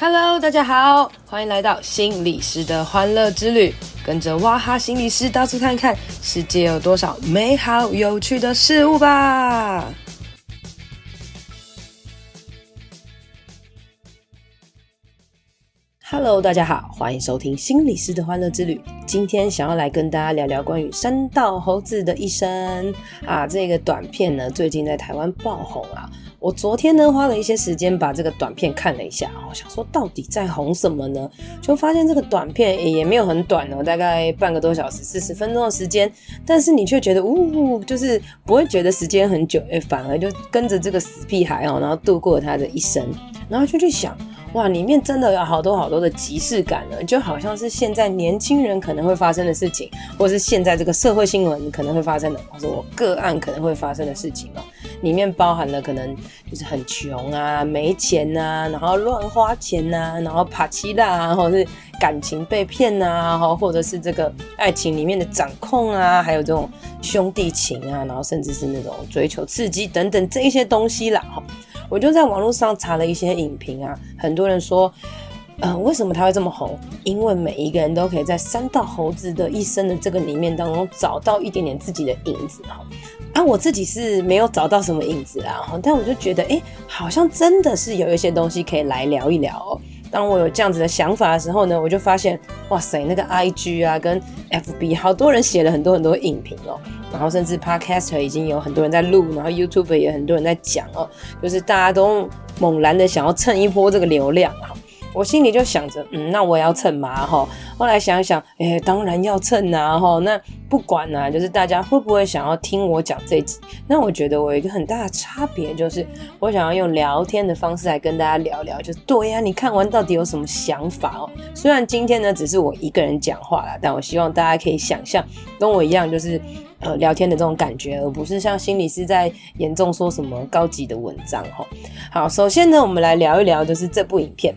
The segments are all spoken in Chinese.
Hello，大家好，欢迎来到心理师的欢乐之旅，跟着哇哈心理师到处看看，世界有多少美好有趣的事物吧。Hello，大家好，欢迎收听心理师的欢乐之旅。今天想要来跟大家聊聊关于山道猴子的一生啊，这个短片呢，最近在台湾爆红啊。我昨天呢，花了一些时间把这个短片看了一下，我想说到底在红什么呢？就发现这个短片也没有很短哦，大概半个多小时，四十分钟的时间，但是你却觉得，呜，就是不会觉得时间很久，诶，反而就跟着这个死屁孩哦，然后度过他的一生，然后就去想。哇，里面真的有好多好多的即视感呢，就好像是现在年轻人可能会发生的事情，或是现在这个社会新闻可能会发生的，或者我个案可能会发生的事情哦。里面包含了可能就是很穷啊、没钱啊，然后乱花钱啊，然后啪七啦啊，或者是感情被骗啊，或者是这个爱情里面的掌控啊，还有这种兄弟情啊，然后甚至是那种追求刺激等等这一些东西啦，哈。我就在网络上查了一些影评啊，很多人说，呃，为什么他会这么红？因为每一个人都可以在三道猴子的一生的这个里面当中找到一点点自己的影子哈。啊，我自己是没有找到什么影子啊，但我就觉得，哎，好像真的是有一些东西可以来聊一聊哦。当我有这样子的想法的时候呢，我就发现，哇塞，那个 IG 啊跟 FB 好多人写了很多很多影评哦。然后甚至 Podcaster 已经有很多人在录，然后 YouTube 也很多人在讲哦，就是大家都猛然的想要蹭一波这个流量啊。我心里就想着，嗯，那我也要蹭嘛哈。后来想想，哎，当然要蹭啊哈。那不管啊，就是大家会不会想要听我讲这集？那我觉得我有一个很大的差别，就是我想要用聊天的方式来跟大家聊聊，就对呀，你看完到底有什么想法哦？虽然今天呢只是我一个人讲话啦，但我希望大家可以想象跟我一样，就是。呃，聊天的这种感觉，而不是像心理师在严重说什么高级的文章哈。好，首先呢，我们来聊一聊，就是这部影片。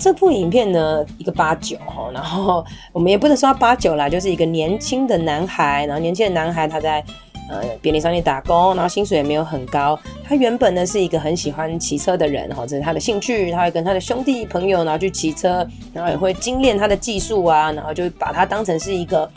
这部影片呢，一个八九哈，然后我们也不能说八九啦，就是一个年轻的男孩，然后年轻的男孩他在呃便利商店打工，然后薪水也没有很高。他原本呢是一个很喜欢骑车的人哈，这是他的兴趣，他会跟他的兄弟朋友然后去骑车，然后也会精炼他的技术啊，然后就把它当成是一个。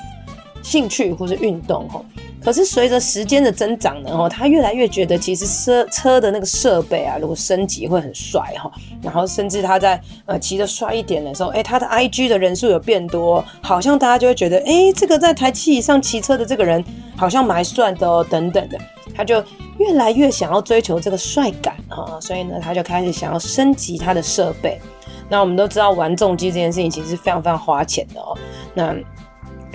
兴趣或是运动哈，可是随着时间的增长呢哈，他越来越觉得其实车车的那个设备啊，如果升级会很帅哈，然后甚至他在呃骑得帅一点的时候，哎，他的 IG 的人数有变多，好像大家就会觉得，哎，这个在台七以上骑车的这个人好像蛮帅的哦，等等的，他就越来越想要追求这个帅感哈，所以呢，他就开始想要升级他的设备。那我们都知道玩重机这件事情其实是非常非常花钱的哦，那。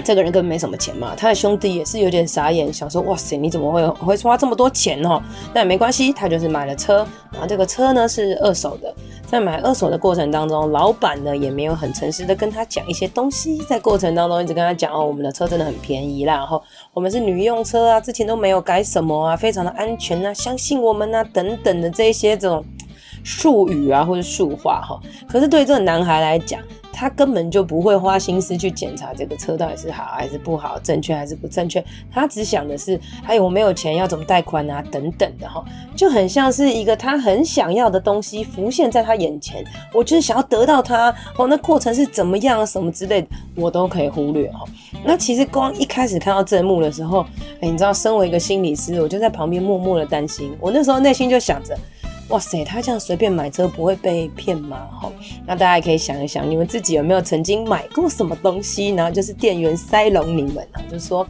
这个人根本没什么钱嘛，他的兄弟也是有点傻眼，想说哇塞，你怎么会会花这么多钱哦？但没关系，他就是买了车，然后这个车呢是二手的，在买二手的过程当中，老板呢也没有很诚实的跟他讲一些东西，在过程当中一直跟他讲哦，我们的车真的很便宜啦，然后我们是女用车啊，之前都没有改什么啊，非常的安全啊，相信我们啊，等等的这些这种术语啊或者术话哈，可是对这个男孩来讲。他根本就不会花心思去检查这个车到底是好还是不好，正确还是不正确。他只想的是，哎呦，我没有钱，要怎么贷款啊？等等的哈，就很像是一个他很想要的东西浮现在他眼前，我就是想要得到它哦。那过程是怎么样，什么之类的，我都可以忽略哈。那其实光一开始看到这幕的时候，哎，你知道，身为一个心理师，我就在旁边默默的担心。我那时候内心就想着。哇塞，他这样随便买车不会被骗吗？齁，那大家可以想一想，你们自己有没有曾经买过什么东西，然后就是店员塞拢你们啊，就说，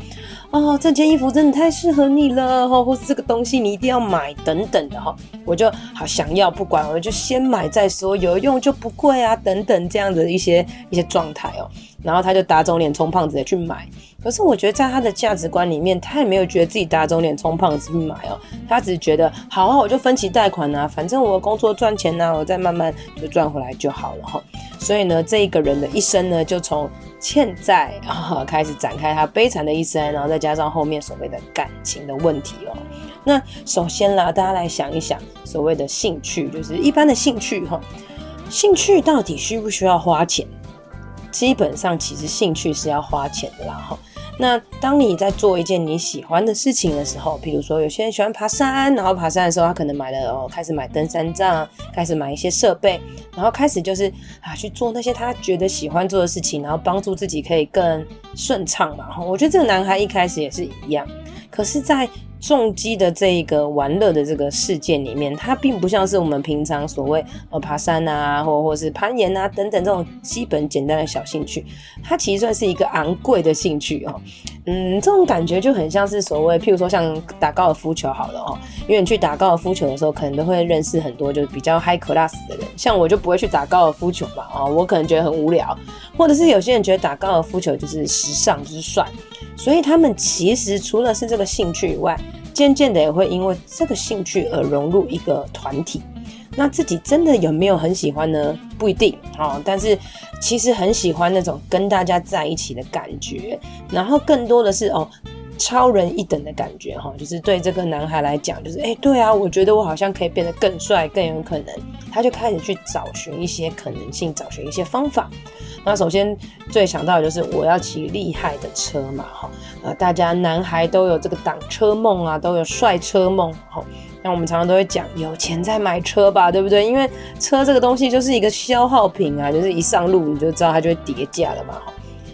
哦，这件衣服真的太适合你了，齁，或是这个东西你一定要买等等的齁，我就好想要，不管我就先买再说，有用就不贵啊，等等这样的一些一些状态哦。然后他就打肿脸充胖子的去买，可是我觉得在他的价值观里面，他也没有觉得自己打肿脸充胖子去买哦，他只是觉得好啊，我就分期贷款啊，反正我工作赚钱啊，我再慢慢就赚回来就好了哈。所以呢，这一个人的一生呢，就从欠债啊开始展开他悲惨的一生，然后再加上后面所谓的感情的问题哦。那首先啦，大家来想一想，所谓的兴趣，就是一般的兴趣哈，兴趣到底需不需要花钱？基本上，其实兴趣是要花钱的啦，哈。那当你在做一件你喜欢的事情的时候，比如说有些人喜欢爬山，然后爬山的时候，他可能买了哦，开始买登山杖，开始买一些设备，然后开始就是啊去做那些他觉得喜欢做的事情，然后帮助自己可以更顺畅嘛。我觉得这个男孩一开始也是一样，可是，在重机的这一个玩乐的这个事件里面，它并不像是我们平常所谓呃爬山啊，或或是攀岩啊等等这种基本简单的小兴趣，它其实算是一个昂贵的兴趣哦。嗯，这种感觉就很像是所谓，譬如说像打高尔夫球好了哦，因为你去打高尔夫球的时候，可能都会认识很多就是比较 high class 的人，像我就不会去打高尔夫球嘛，哦，我可能觉得很无聊，或者是有些人觉得打高尔夫球就是时尚，就是帅。所以他们其实除了是这个兴趣以外，渐渐的也会因为这个兴趣而融入一个团体。那自己真的有没有很喜欢呢？不一定哦。但是其实很喜欢那种跟大家在一起的感觉，然后更多的是哦，超人一等的感觉哈。就是对这个男孩来讲，就是哎，对啊，我觉得我好像可以变得更帅，更有可能。他就开始去找寻一些可能性，找寻一些方法。那首先最想到的就是我要骑厉害的车嘛，哈，呃，大家男孩都有这个挡车梦啊，都有帅车梦，哈。那我们常常都会讲，有钱再买车吧，对不对？因为车这个东西就是一个消耗品啊，就是一上路你就知道它就会跌价了嘛，哈。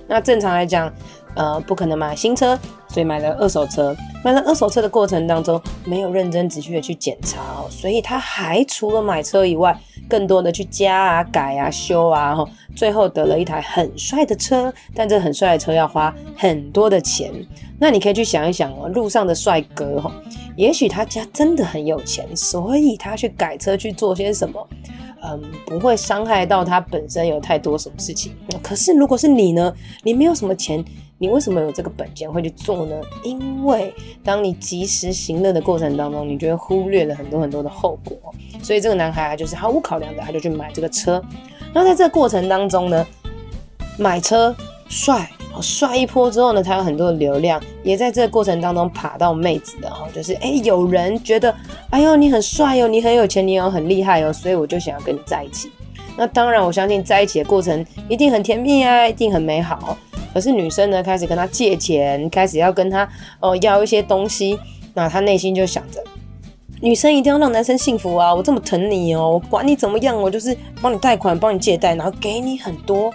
那正常来讲，呃，不可能买新车，所以买了二手车。买了二手车的过程当中，没有认真仔细的去检查哦，所以他还除了买车以外，更多的去加啊、改啊、修啊，哈，最后得了一台很帅的车。但这很帅的车要花很多的钱。那你可以去想一想哦，路上的帅哥哈，也许他家真的很有钱，所以他去改车去做些什么，嗯，不会伤害到他本身有太多什么事情。可是如果是你呢？你没有什么钱，你为什么有这个本钱会去做呢？因为当你及时行乐的过程当中，你就会忽略了很多很多的后果。所以这个男孩就是毫无考量的，他就去买这个车。然后在这个过程当中呢，买车帅，帅一波之后呢，他有很多的流量，也在这个过程当中爬到妹子的哈，就是哎，有人觉得，哎呦你很帅哟，你很有钱，你又很厉害哦，所以我就想要跟你在一起。那当然，我相信在一起的过程一定很甜蜜啊，一定很美好。可是女生呢，开始跟他借钱，开始要跟他哦要一些东西，那他内心就想着。女生一定要让男生幸福啊！我这么疼你哦，我管你怎么样，我就是帮你贷款，帮你借贷，然后给你很多，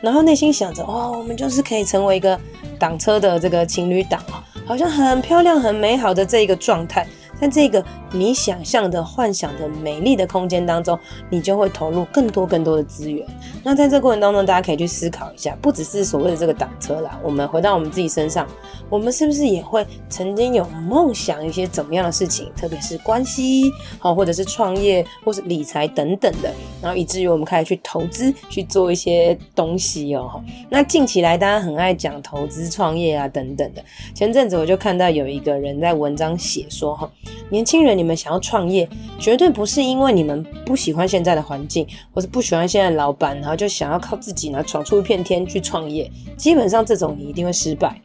然后内心想着哦，我们就是可以成为一个挡车的这个情侣档啊，好像很漂亮、很美好的这一个状态。在这个你想象的、幻想的美丽的空间当中，你就会投入更多更多的资源。那在这个过程当中，大家可以去思考一下，不只是所谓的这个挡车啦，我们回到我们自己身上，我们是不是也会曾经有梦想一些怎么样的事情？特别是关系，好，或者是创业，或是理财等等的，然后以至于我们开始去投资，去做一些东西哦。那近期来，大家很爱讲投资、创业啊等等的。前阵子我就看到有一个人在文章写说哈。年轻人，你们想要创业，绝对不是因为你们不喜欢现在的环境，或是不喜欢现在的老板，然后就想要靠自己呢闯出一片天去创业。基本上这种你一定会失败。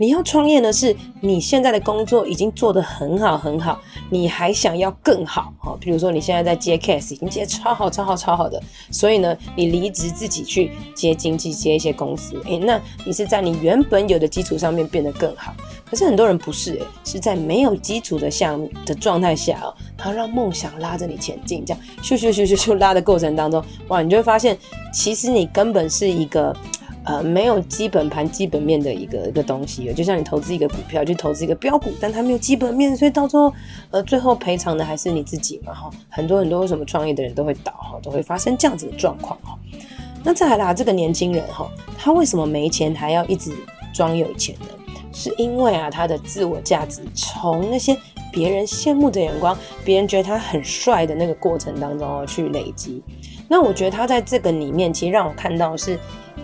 你要创业呢，是你现在的工作已经做得很好很好，你还想要更好哈？比如说你现在在接 case，已经接超好超好超好的，所以呢，你离职自己去接经济，接一些公司，诶，那你是在你原本有的基础上面变得更好。可是很多人不是诶，是在没有基础的项目的状态下哦，他让梦想拉着你前进，这样咻咻咻咻咻拉的过程当中，哇，你就会发现，其实你根本是一个。呃，没有基本盘、基本面的一个一个东西，就像你投资一个股票，去投资一个标股，但它没有基本面，所以到最后，呃，最后赔偿的还是你自己嘛，哈。很多很多为什么创业的人都会倒，哈，都会发生这样子的状况，哈。那再来啦，这个年轻人，哈，他为什么没钱还要一直装有钱呢？是因为啊，他的自我价值从那些别人羡慕的眼光，别人觉得他很帅的那个过程当中，去累积。那我觉得他在这个里面，其实让我看到是。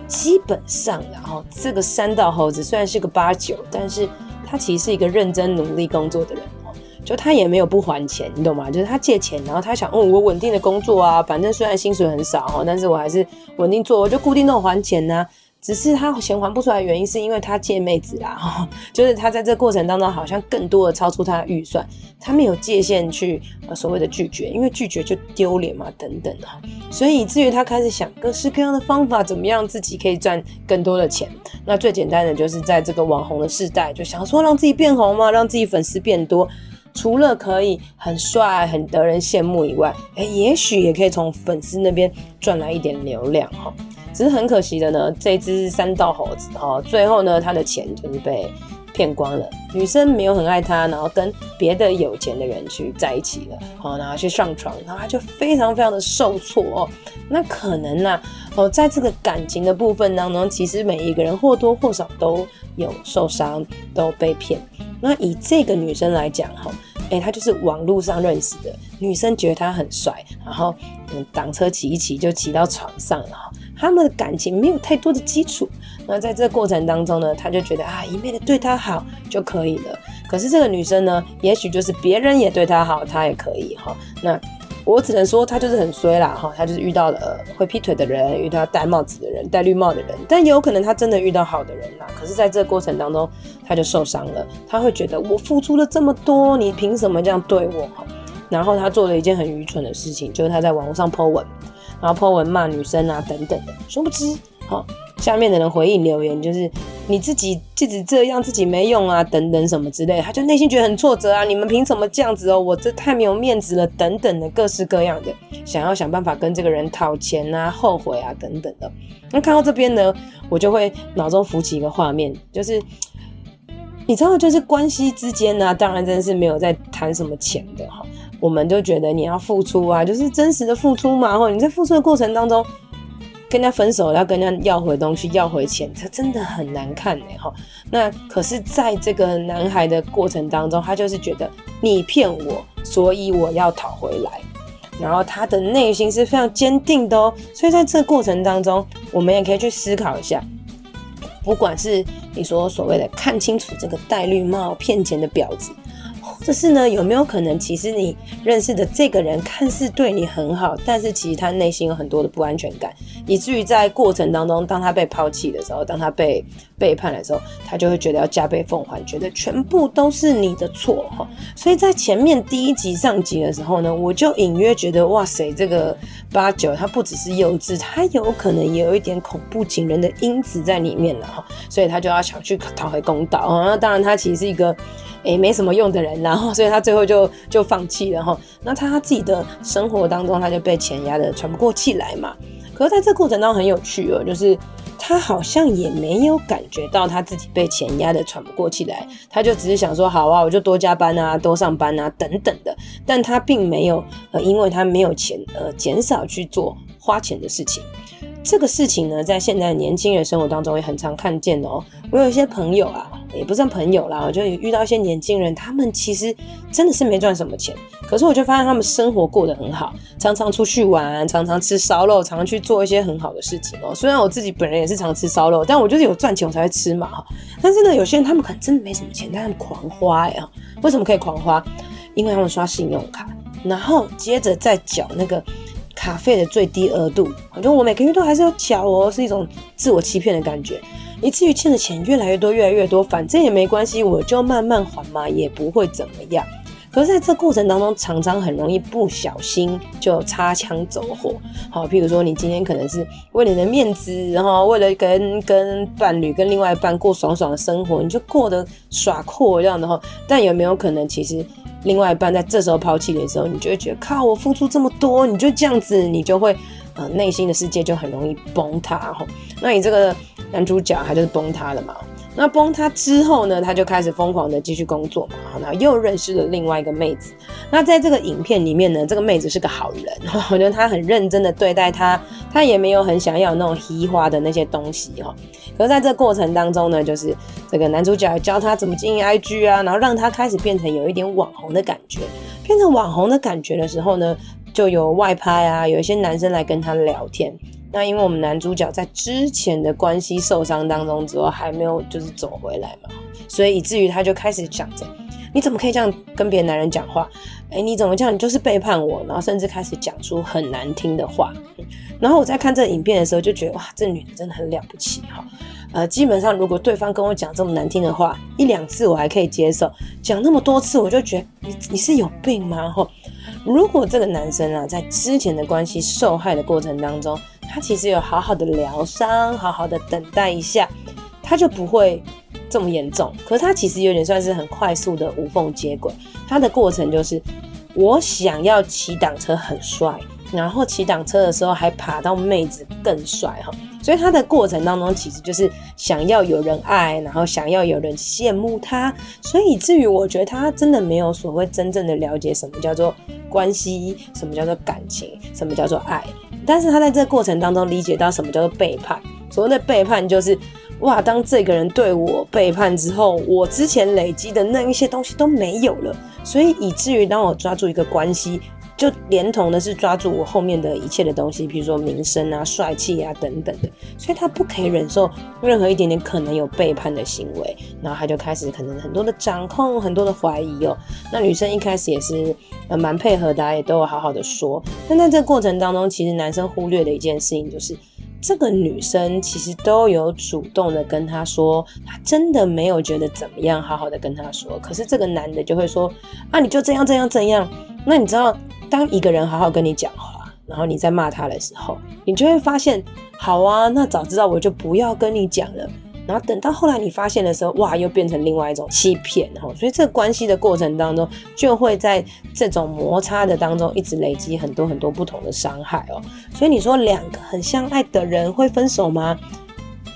基本上，然后这个三道猴子虽然是个八九，但是他其实是一个认真努力工作的人哦。就他也没有不还钱，你懂吗？就是他借钱，然后他想，嗯，我稳定的工作啊，反正虽然薪水很少哈，但是我还是稳定做，我就固定都还钱呐。只是他钱还不出来原因是因为他借妹子啦，就是他在这过程当中好像更多的超出他的预算，他没有界限去呃所谓的拒绝，因为拒绝就丢脸嘛，等等哈，所以以至于他开始想各式各样的方法，怎么样自己可以赚更多的钱。那最简单的就是在这个网红的时代，就想说让自己变红嘛，让自己粉丝变多。除了可以很帅、很得人羡慕以外，哎，也许也可以从粉丝那边赚来一点流量哈。只是很可惜的呢，这只三道猴子哈，最后呢，他的钱就是被骗光了。女生没有很爱他，然后跟别的有钱的人去在一起了，好，然后去上床，然后他就非常非常的受挫哦。那可能呢，哦，在这个感情的部分当中，其实每一个人或多或少都有受伤，都被骗。那以这个女生来讲哈，哎，她就是网络上认识的女生，觉得他很帅，然后嗯，挡车骑一骑就骑到床上了哈。他们的感情没有太多的基础，那在这个过程当中呢，他就觉得啊，一味的对她好就可以了。可是这个女生呢，也许就是别人也对她好，她也可以哈。那我只能说，她就是很衰啦哈，她就是遇到了、会劈腿的人，遇到戴帽子的人，戴绿帽的人，但也有可能她真的遇到好的人啦。可是在这个过程当中，她就受伤了，她会觉得我付出了这么多，你凭什么这样对我？然后她做了一件很愚蠢的事情，就是她在网络上 po 文。然后 po 文骂女生啊等等的，殊不知，好、下面的人回应留言就是你自己自己这样自己没用啊等等什么之类，他就内心觉得很挫折啊，你们凭什么这样子哦？我这太没有面子了等等的各式各样的，想要想办法跟这个人讨钱啊、后悔啊等等的。那看到这边呢，我就会脑中浮起一个画面，就是你知道，就是关系之间呢、啊，当然真的是没有在谈什么钱的哈。我们就觉得你要付出啊，就是真实的付出嘛。或你在付出的过程当中，跟人家分手，要跟人家要回东西，要回钱，这真的很难看哎哈。那可是，在这个男孩的过程当中，他就是觉得你骗我，所以我要讨回来。然后他的内心是非常坚定的哦。所以在这个过程当中，我们也可以去思考一下，不管是你说所谓的看清楚这个戴绿帽骗钱的婊子。这是呢，有没有可能，其实你认识的这个人看似对你很好，但是其实他内心有很多的不安全感，以至于在过程当中，当他被抛弃的时候，当他被背叛的时候，他就会觉得要加倍奉还，觉得全部都是你的错哈。所以在前面第一集上集的时候呢，我就隐约觉得，哇塞，这个八九他不只是幼稚，他有可能也有一点恐怖情人的因子在里面了哈。所以他就要想去讨回公道啊。那当然，他其实是一个。诶，没什么用的人，然 后所以他最后就就放弃了哈。那他自己的生活当中，他就被钱压得喘不过气来嘛。可是在这过程当中很有趣哦，就是他好像也没有感觉到他自己被钱压得喘不过气来，他就只是想说，好啊，我就多加班啊，多上班啊，等等的。但他并没有呃，因为他没有钱呃，减少去做花钱的事情。这个事情呢，在现在年轻人生活当中也很常看见哦。我有一些朋友啊，也不算朋友啦，我就遇到一些年轻人，他们其实真的是没赚什么钱，可是我就发现他们生活过得很好，常常出去玩，常常吃烧肉，常常去做一些很好的事情哦。虽然我自己本人也是常吃烧肉，但我就是有赚钱我才会吃嘛哈。但是呢，有些人他们可能真的没什么钱，但他们狂花呀。为什么可以狂花？因为他们刷信用卡，然后接着再缴那个。卡费的最低额度，我觉得我每个月都还是要缴哦，是一种自我欺骗的感觉。以至于欠的钱越来越多，越来越多，反正也没关系，我就慢慢还嘛，也不会怎么样。可是在这过程当中，常常很容易不小心就擦枪走火。好，譬如说你今天可能是为了你的面子，然后为了跟跟伴侣、跟另外一半过爽爽的生活，你就过得耍阔这样的话，但有没有可能其实？另外一半在这时候抛弃你的时候，你就会觉得靠，我付出这么多，你就这样子，你就会呃内心的世界就很容易崩塌吼。那你这个男主角他就是崩塌了嘛？那崩塌之后呢，他就开始疯狂的继续工作嘛，然后又认识了另外一个妹子。那在这个影片里面呢，这个妹子是个好人，我觉得她很认真的对待他，他也没有很想要那种虚华的那些东西哈。可是在这过程当中呢，就是这个男主角教他怎么经营 IG 啊，然后让他开始变成有一点网红的感觉。变成网红的感觉的时候呢，就有外拍啊，有一些男生来跟他聊天。那因为我们男主角在之前的关系受伤当中之后还没有就是走回来嘛，所以以至于他就开始想着，你怎么可以这样跟别的男人讲话？哎，你怎么这样？你就是背叛我，然后甚至开始讲出很难听的话。然后我在看这个影片的时候，就觉得哇，这女的真的很了不起哈。呃，基本上如果对方跟我讲这么难听的话，一两次我还可以接受，讲那么多次，我就觉得你你是有病吗？哈，如果这个男生啊，在之前的关系受害的过程当中，他其实有好好的疗伤，好好的等待一下，他就不会。这么严重，可是他其实有点算是很快速的无缝接轨。他的过程就是，我想要骑挡车很帅，然后骑挡车的时候还爬到妹子更帅哈。所以他的过程当中其实就是想要有人爱，然后想要有人羡慕他。所以以至于我觉得他真的没有所谓真正的了解什么叫做关系，什么叫做感情，什么叫做爱。但是他在这个过程当中理解到什么叫做背叛。所谓的背叛就是。哇！当这个人对我背叛之后，我之前累积的那一些东西都没有了，所以以至于当我抓住一个关系，就连同的是抓住我后面的一切的东西，比如说名声啊、帅气啊等等的，所以他不可以忍受任何一点点可能有背叛的行为，然后他就开始可能很多的掌控、很多的怀疑哦。那女生一开始也是蛮配合的，也都有好好的说，但在这个过程当中，其实男生忽略的一件事情就是。这个女生其实都有主动的跟他说，她真的没有觉得怎么样，好好的跟他说。可是这个男的就会说，啊，你就这样这样这样。那你知道，当一个人好好跟你讲话，然后你在骂他的时候，你就会发现，好啊，那早知道我就不要跟你讲了。然后等到后来你发现的时候，哇，又变成另外一种欺骗，哈，所以这个关系的过程当中，就会在这种摩擦的当中一直累积很多很多不同的伤害哦。所以你说两个很相爱的人会分手吗？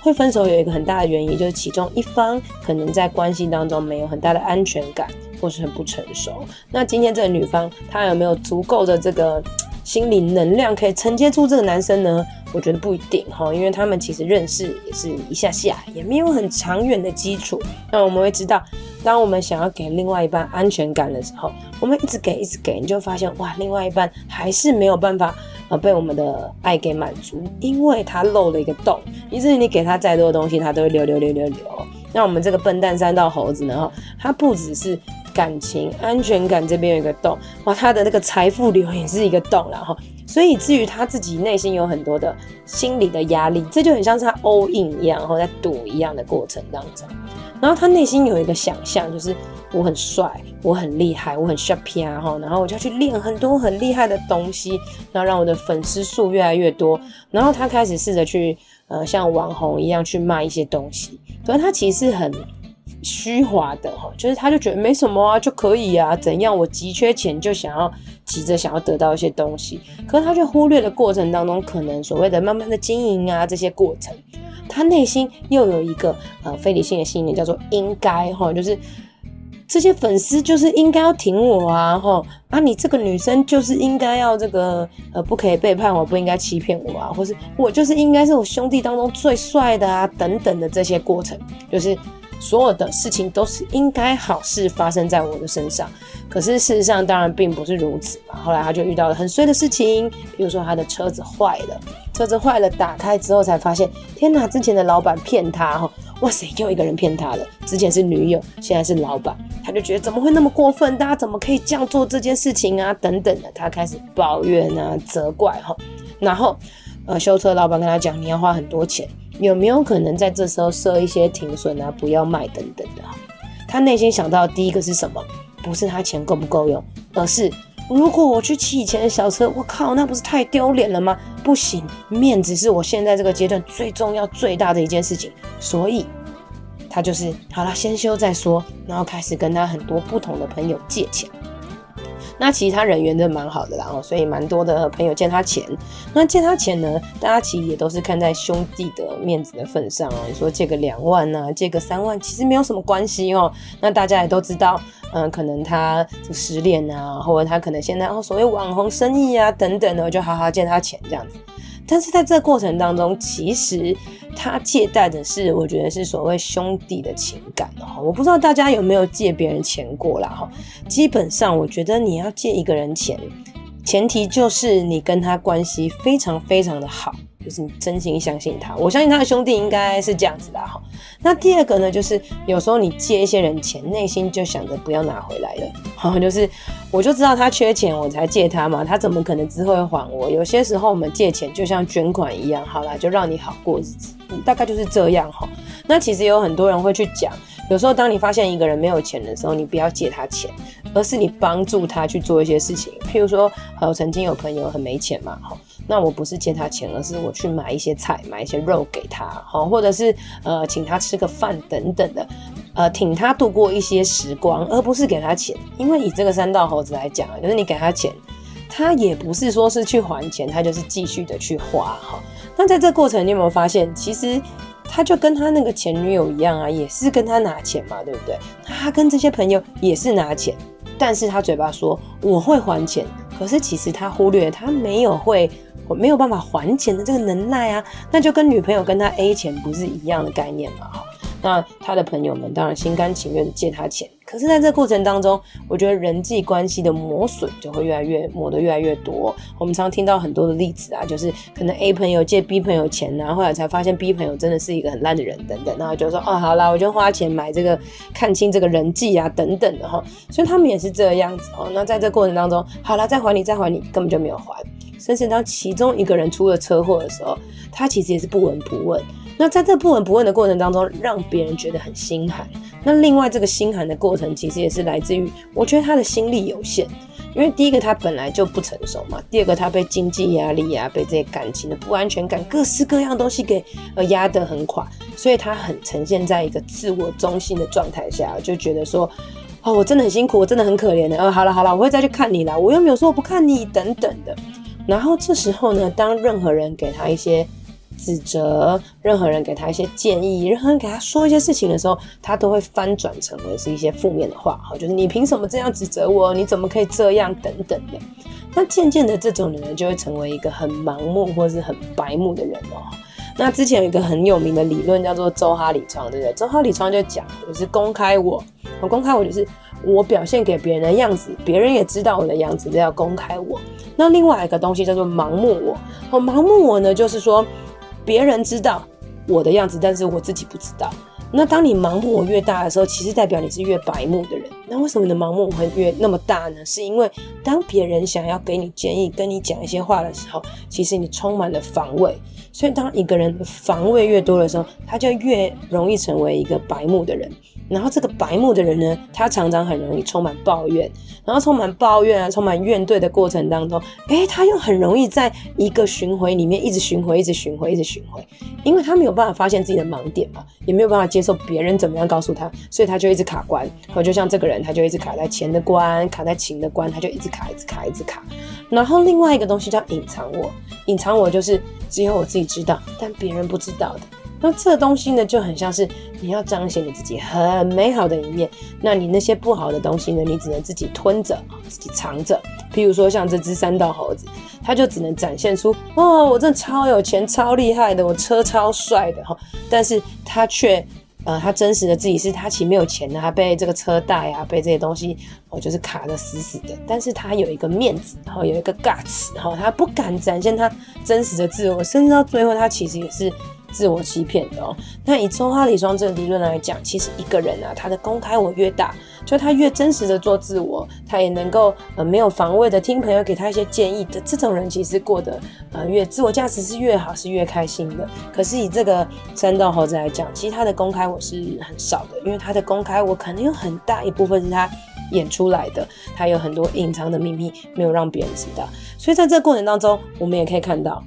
会分手有一个很大的原因，就是其中一方可能在关系当中没有很大的安全感，或是很不成熟。那今天这个女方她有没有足够的这个 心理能量可以承接住这个男生呢？我觉得不一定哈，因为他们其实认识也是一下下，也没有很长远的基础。那我们会知道，当我们想要给另外一半安全感的时候，我们一直给，一直给，你就发现哇，另外一半还是没有办法呃被我们的爱给满足，因为他漏了一个洞。以至于你给他再多的东西，他都会流流流流流。那我们这个笨蛋三道猴子呢？哈，他不只是感情安全感这边有一个洞，哇，他的那个财富流也是一个洞，然后。所以，至于他自己内心有很多的心理的压力，这就很像是他 all in 一样，然后在赌一样的过程当中。然后他内心有一个想象，就是我很帅，我很厉害，我很 sharp 啊，哈，然后我就要去练很多很厉害的东西，然后让我的粉丝数越来越多。然后他开始试着去，呃，像网红一样去卖一些东西。可是他其实很。虚华的哈，就是他就觉得没什么啊，就可以啊，怎样？我急缺钱，就想要急着想要得到一些东西，可是他却忽略了过程当中可能所谓的慢慢的经营啊这些过程，他内心又有一个呃非理性的信念叫做应该哈，就是这些粉丝就是应该要挺我啊哈啊，你这个女生就是应该要这个呃不可以背叛我，不应该欺骗我啊，或是我就是应该是我兄弟当中最帅的啊等等的这些过程，就是。所有的事情都是应该好事发生在我的身上，可是事实上当然并不是如此嘛。后来他就遇到了很衰的事情，比如说他的车子坏了，车子坏了，打开之后才发现，天哪，之前的老板骗他哈，哇塞，又一个人骗他了。之前是女友，现在是老板，他就觉得怎么会那么过分？大家怎么可以这样做这件事情啊？等等的，他开始抱怨啊，责怪哈，然后呃，修车老板跟他讲，你要花很多钱。有没有可能在这时候设一些停损啊，不要卖等等的？他内心想到的第一个是什么？不是他钱够不够用，而是如果我去骑以前的小车，我靠，那不是太丢脸了吗？不行，面子是我现在这个阶段最重要、最大的一件事情。所以，他就是好了，先修再说，然后开始跟他很多不同的朋友借钱。那其实他人缘真的蛮好的啦，哦所以蛮多的朋友借他钱。那借他钱呢，大家其实也都是看在兄弟的面子的份上哦。你说借个两万呐，借个三万，其实没有什么关系哦。那大家也都知道，嗯，可能他失恋呐，或者他可能现在哦所谓网红生意啊等等的，我就好好借他钱这样子。但是在这过程当中，其实他借贷的是，我觉得是所谓兄弟的情感哦。我不知道大家有没有借别人钱过啦哈。基本上，我觉得你要借一个人钱，前提就是你跟他关系非常非常的好，就是你真心相信他。我相信他的兄弟应该是这样子的哈。那第二个呢，就是有时候你借一些人钱，内心就想着不要拿回来了，好，就是我就知道他缺钱，我才借他嘛，他怎么可能之后会还我？有些时候我们借钱就像捐款一样，好啦，就让你好过日子，大概就是这样哈。那其实有很多人会去讲。有时候，当你发现一个人没有钱的时候，你不要借他钱，而是你帮助他去做一些事情。譬如说，呃，曾经有朋友很没钱嘛，哈，那我不是借他钱，而是我去买一些菜、买一些肉给他，哈，或者是呃，请他吃个饭等等的，呃，挺他度过一些时光，而不是给他钱。因为以这个三道猴子来讲啊，就是你给他钱，他也不是说是去还钱，他就是继续的去花，哈。那在这过程，你有没有发现，其实？他就跟他那个前女友一样啊，也是跟他拿钱嘛，对不对？他跟这些朋友也是拿钱，但是他嘴巴说我会还钱，可是其实他忽略他没有会，我没有办法还钱的这个能耐啊，那就跟女朋友跟他 A 钱不是一样的概念嘛，哈。那他的朋友们当然心甘情愿借他钱，可是在这过程当中，我觉得人际关系的磨损就会越来越磨得越来越多。我们常听到很多的例子啊，就是可能 A 朋友借 B 朋友钱啊，后来才发现 B 朋友真的是一个很烂的人等等，然后就说哦，好啦，我就花钱买这个，看清这个人际啊等等的哈，所以他们也是这样子哦。那在这过程当中，好啦，再还你再还你，根本就没有还，甚至当其中一个人出了车祸的时候，他其实也是不闻不问。那在这不闻不问的过程当中，让别人觉得很心寒。那另外这个心寒的过程，其实也是来自于，我觉得他的心力有限。因为第一个他本来就不成熟嘛，第二个他被经济压力啊，被这些感情的不安全感，各式各样东西给呃压得很垮，所以他很呈现在一个自我中心的状态下，就觉得说，哦，我真的很辛苦，我真的很可怜的。哦，好了好了，我会再去看你啦，我又没有说我不看你等等的。然后这时候呢，当任何人给他一些。指责任何人给他一些建议，任何人给他说一些事情的时候，他都会翻转成为是一些负面的话，哈，就是你凭什么这样指责我？你怎么可以这样？等等的。那渐渐的，这种女人就会成为一个很盲目或是很白目的人哦。那之前有一个很有名的理论叫做周哈里窗，对不对？周哈里窗就讲，就是公开我，我公开我就是我表现给别人的样子，别人也知道我的样子，这要公开我。那另外一个东西叫做盲目我，哦，盲目我呢，就是说。别人知道我的样子，但是我自己不知道。那当你盲目我越大的时候，其实代表你是越白目的人。那为什么你的盲目会越那么大呢？是因为当别人想要给你建议、跟你讲一些话的时候，其实你充满了防卫。所以当一个人防卫越多的时候，他就越容易成为一个白目的人。然后这个白目的人呢，他常常很容易充满抱怨，然后充满抱怨啊，充满怨怼的过程当中，诶，他又很容易在一个循环里面一直循环，一直循环，一直循环，因为他没有办法发现自己的盲点嘛，也没有办法接受别人怎么样告诉他，所以他就一直卡关。然后就像这个人，他就一直卡在钱的关，卡在情的关，他就一直卡，一直卡，一直卡。然后另外一个东西叫隐藏我，隐藏我就是只有我自己知道，但别人不知道的。那这东西呢，就很像是你要彰显你自己很美好的一面，那你那些不好的东西呢，你只能自己吞着，自己藏着。譬如说像这只三道猴子，它就只能展现出，哦，我真的超有钱、超厉害的，我车超帅的哈。但是它却，呃，它真实的自己是它其实没有钱的，它被这个车贷啊，被这些东西，哦，就是卡得死死的。但是它有一个面子，然后有一个 guts，哈，它不敢展现它真实的自我，甚至到最后，它其实也是。自我欺骗的哦。那以周哈里双这个理论来讲，其实一个人啊，他的公开我越大，就他越真实的做自我，他也能够呃没有防卫的听朋友给他一些建议的这种人，其实过得呃越自我价值是越好，是越开心的。可是以这个山道猴子来讲，其实他的公开我是很少的，因为他的公开我可能有很大一部分是他演出来的，他有很多隐藏的秘密没有让别人知道。所以在这个过程当中，我们也可以看到。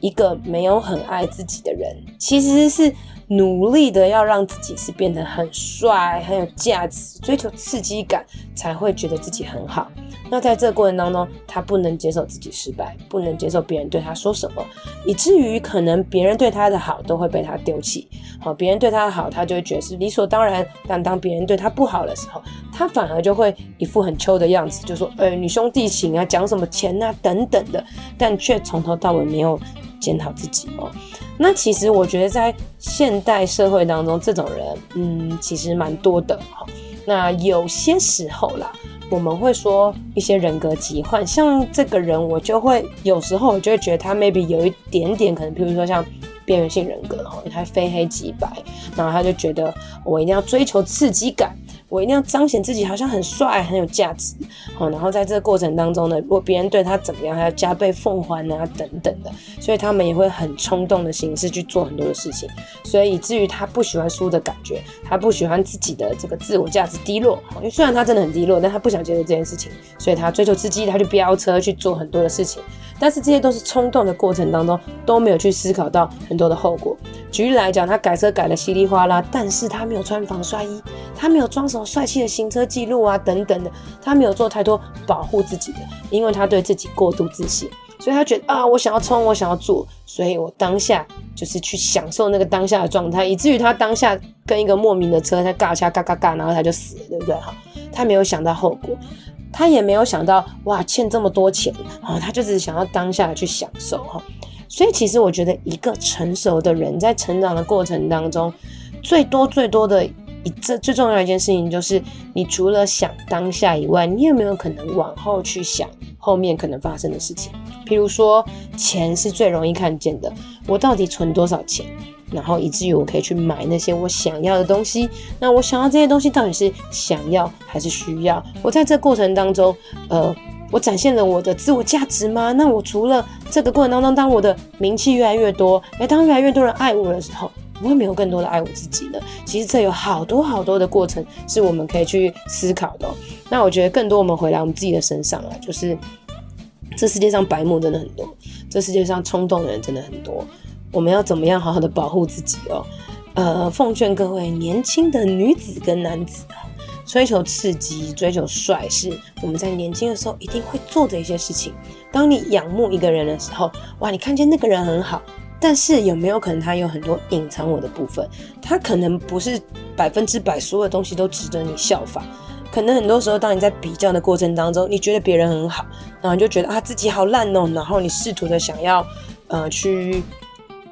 一个没有很爱自己的人，其实是努力的要让自己是变得很帅、很有价值，追求刺激感，才会觉得自己很好。那在这个过程当中，他不能接受自己失败，不能接受别人对他说什么，以至于可能别人对他的好都会被他丢弃。好，别人对他的好，他就会觉得是理所当然。但当别人对他不好的时候，他反而就会一副很秋的样子，就说：“哎，你兄弟情啊，讲什么钱啊，等等的。”但却从头到尾没有。检讨自己哦，那其实我觉得在现代社会当中，这种人，嗯，其实蛮多的哈。那有些时候啦，我们会说一些人格疾患，像这个人，我就会有时候我就会觉得他 maybe 有一点点可能，譬如说像边缘性人格，他非黑即白，然后他就觉得我一定要追求刺激感。我一定要彰显自己好像很帅很有价值，好，然后在这个过程当中呢，如果别人对他怎么样，还要加倍奉还啊等等的，所以他们也会很冲动的形式去做很多的事情，所以以至于他不喜欢输的感觉，他不喜欢自己的这个自我价值低落，因为虽然他真的很低落，但他不想接受这件事情，所以他追求刺激，他去飙车去做很多的事情，但是这些都是冲动的过程当中都没有去思考到很多的后果。举例来讲，他改车改得稀里哗啦，但是他没有穿防摔衣，他没有装什么帅气的行车记录啊，等等的，他没有做太多保护自己的，因为他对自己过度自信，所以他觉得啊，我想要冲，我想要做，所以我当下就是去享受那个当下的状态，以至于他当下跟一个莫名的车在尬掐，嘎嘎嘎，然后他就死了，对不对？哈，他没有想到后果，他也没有想到哇，欠这么多钱啊，他就只是想要当下去享受哈。所以，其实我觉得一个成熟的人在成长的过程当中，最多最多的一这最重要一件事情，就是你除了想当下以外，你有没有可能往后去想后面可能发生的事情？譬如说，钱是最容易看见的，我到底存多少钱，然后以至于我可以去买那些我想要的东西。那我想要这些东西到底是想要还是需要？我在这过程当中，呃。我展现了我的自我价值吗？那我除了这个过程当中，当我的名气越来越多，诶，当越来越多人爱我的时候，我会没有更多的爱我自己呢？其实这有好多好多的过程是我们可以去思考的。那我觉得更多我们回来我们自己的身上啊，就是这世界上白目真的很多，这世界上冲动的人真的很多。我们要怎么样好好的保护自己哦？呃，奉劝各位年轻的女子跟男子啊。追求刺激、追求帅，是我们在年轻的时候一定会做的一些事情。当你仰慕一个人的时候，哇，你看见那个人很好，但是有没有可能他有很多隐藏我的部分？他可能不是百分之百所有东西都值得你效仿。可能很多时候，当你在比较的过程当中，你觉得别人很好，然后你就觉得啊自己好烂哦，然后你试图的想要呃去。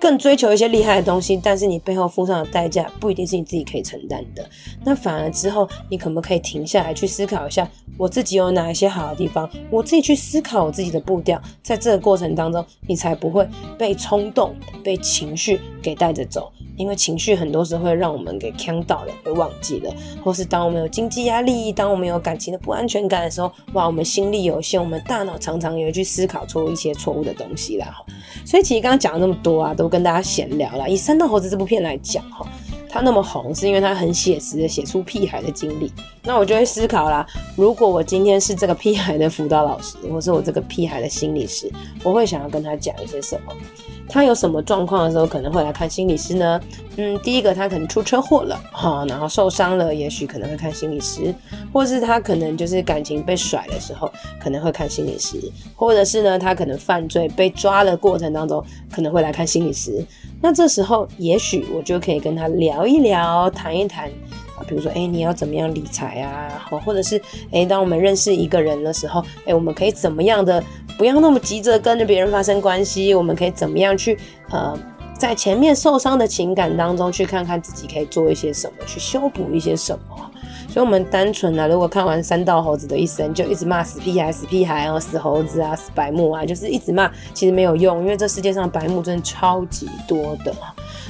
更追求一些厉害的东西，但是你背后付上的代价不一定是你自己可以承担的。那反而之后，你可不可以停下来去思考一下，我自己有哪一些好的地方？我自己去思考我自己的步调，在这个过程当中，你才不会被冲动、被情绪给带着走。因为情绪很多时候会让我们给呛到了，会忘记了，或是当我们有经济压力，当我们有感情的不安全感的时候，哇，我们心力有限，我们大脑常常也会去思考出一些错误的东西啦。所以其实刚刚讲了那么多啊，都跟大家闲聊啦。以《三道猴子》这部片来讲，哈。他那么红，是因为它很写实的写出屁孩的经历。那我就会思考啦，如果我今天是这个屁孩的辅导老师，或是我这个屁孩的心理师，我会想要跟他讲一些什么？他有什么状况的时候可能会来看心理师呢？嗯，第一个他可能出车祸了哈，然后受伤了，也许可能会看心理师，或是他可能就是感情被甩的时候可能会看心理师，或者是呢他可能犯罪被抓的过程当中可能会来看心理师。那这时候也许我就可以跟他聊一聊，谈一谈，比如说，诶，你要怎么样理财啊？好，或者是，诶，当我们认识一个人的时候，诶，我们可以怎么样的，不要那么急着跟着别人发生关系，我们可以怎么样去，呃，在前面受伤的情感当中，去看看自己可以做一些什么，去修补一些什么。所以，我们单纯啊，如果看完三道猴子的一生，就一直骂死屁孩、死屁孩哦，死猴子啊，死白目啊，就是一直骂，其实没有用，因为这世界上白目真的超级多的。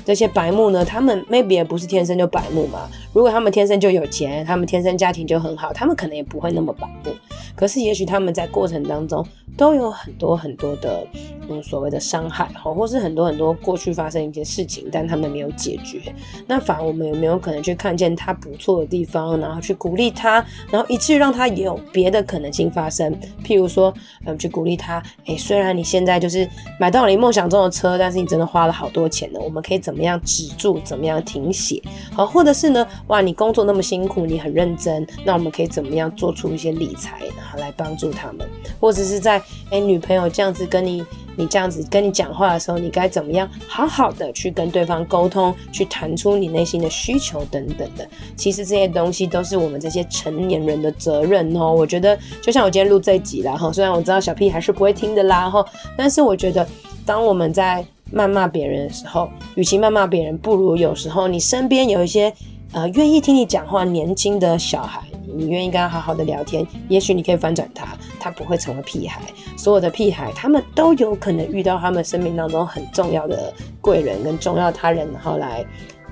这些白目呢，他们 maybe 也不是天生就白目嘛。如果他们天生就有钱，他们天生家庭就很好，他们可能也不会那么白目。可是，也许他们在过程当中都有很多很多的嗯所谓的伤害，好，或是很多很多过去发生一些事情，但他们没有解决。那反而我们有没有可能去看见他不错的地方，然后去鼓励他，然后以至于让他也有别的可能性发生？譬如说，嗯，去鼓励他，诶，虽然你现在就是买到了你梦想中的车，但是你真的花了好多钱呢。我们可以怎么？怎么样止住？怎么样停血？好，或者是呢？哇，你工作那么辛苦，你很认真，那我们可以怎么样做出一些理财，然后来帮助他们？或者是在诶女朋友这样子跟你，你这样子跟你讲话的时候，你该怎么样好好的去跟对方沟通，去谈出你内心的需求等等的？其实这些东西都是我们这些成年人的责任哦。我觉得，就像我今天录这一集啦哈，虽然我知道小屁还是不会听的啦哈，但是我觉得当我们在。谩骂别人的时候，与其谩骂别人，不如有时候你身边有一些呃愿意听你讲话年轻的小孩，你愿意跟他好好的聊天，也许你可以翻转他，他不会成为屁孩。所有的屁孩，他们都有可能遇到他们生命当中很重要的贵人跟重要他人，然后来。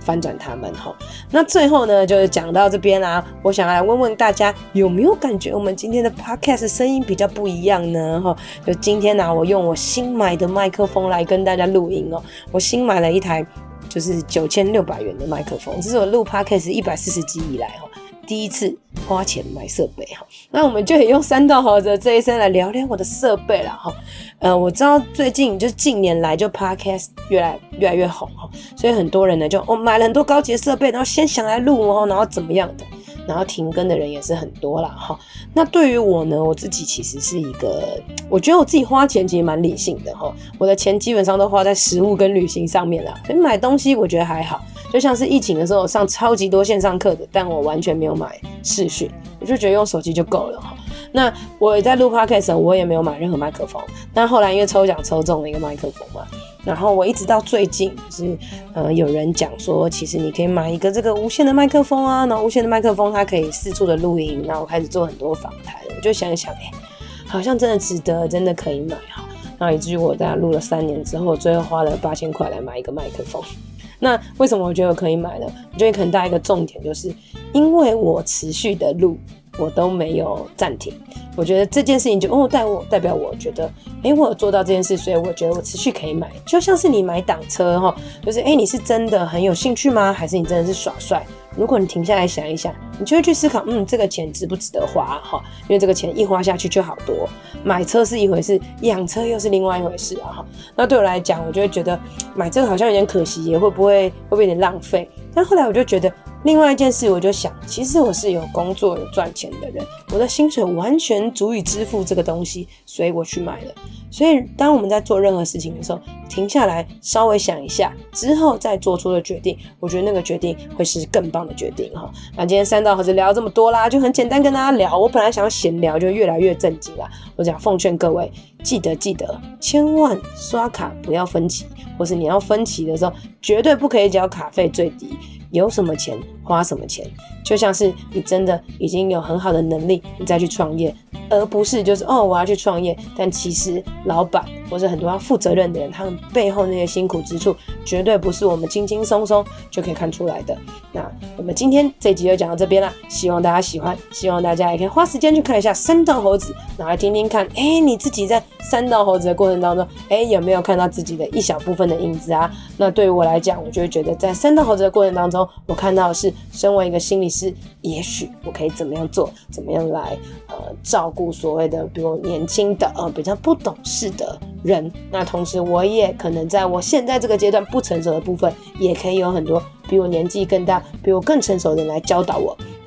翻转他们哈，那最后呢，就是讲到这边啦、我想来问问大家，有没有感觉我们今天的 podcast 声音比较不一样呢？哈，就今天呢、啊，我用我新买的麦克风来跟大家录音哦。我新买了一台，就是九千六百元的麦克风，这是我录 podcast 一百四十集以来哈。第一次花钱买设备哈，那我们就可以用山道猴子这一生来聊聊我的设备了哈。呃，我知道最近就近年来就 Podcast 越来越来越红哈，所以很多人呢就哦买了很多高级设备，然后先想来录哦，然后怎么样的，然后停更的人也是很多啦哈。那对于我呢，我自己其实是一个，我觉得我自己花钱其实蛮理性的哈，我的钱基本上都花在食物跟旅行上面了，所以买东西我觉得还好。就像是疫情的时候，上超级多线上课的，但我完全没有买视讯，我就觉得用手机就够了哈。那我在录 podcast，我也没有买任何麦克风。但后来因为抽奖抽中了一个麦克风嘛，然后我一直到最近就是呃有人讲说，其实你可以买一个这个无线的麦克风啊，然后无线的麦克风它可以四处的录音，然后我开始做很多访谈，我就想一想，哎、好像真的值得，真的可以买哈。然后以至于我在录了三年之后，最后花了八千块来买一个麦克风。那为什么我觉得我可以买呢？我觉得可能带一个重点，就是因为我持续的录，我都没有暂停。我觉得这件事情就哦，代我代表我觉得，哎、我有做到这件事，所以我觉得我持续可以买。就像是你买档车哈，就是哎、你是真的很有兴趣吗？还是你真的是耍帅？如果你停下来想一想，你就会去思考，嗯，这个钱值不值得花哈？因为这个钱一花下去就好多。买车是一回事，养车又是另外一回事啊哈。那对我来讲，我就会觉得买这个好像有点可惜，也会不会会不会有点浪费？但后来我就觉得。另外一件事，我就想，其实我是有工作、有赚钱的人，我的薪水完全足以支付这个东西，所以我去买了。所以，当我们在做任何事情的时候，停下来稍微想一下之后再做出的决定，我觉得那个决定会是更棒的决定哈。那今天三道猴子聊这么多啦，就很简单跟大家聊。我本来想要闲聊，就越来越正经啦。我想奉劝各位，记得记得，千万刷卡不要分期，或是你要分期的时候，绝对不可以缴卡费最低。有什么钱花什么钱，就像是你真的已经有很好的能力，你再去创业，而不是就是哦，我要去创业，但其实老板或者很多要负责任的人，他们背后那些辛苦之处，绝对不是我们轻轻松松就可以看出来的。那我们今天这集就讲到这边了，希望大家喜欢，希望大家也可以花时间去看一下三道猴子，拿来听听看，哎、你自己在三道猴子的过程当中，哎、有没有看到自己的一小部分的影子啊？那对于我来讲，我就会觉得在三道猴子的过程当中。我看到的是，身为一个心理师，也许我可以怎么样做，怎么样来呃照顾所谓的比我年轻的呃比较不懂事的人。那同时，我也可能在我现在这个阶段不成熟的部分，也可以有很多比我年纪更大、比我更成熟的人来教导我。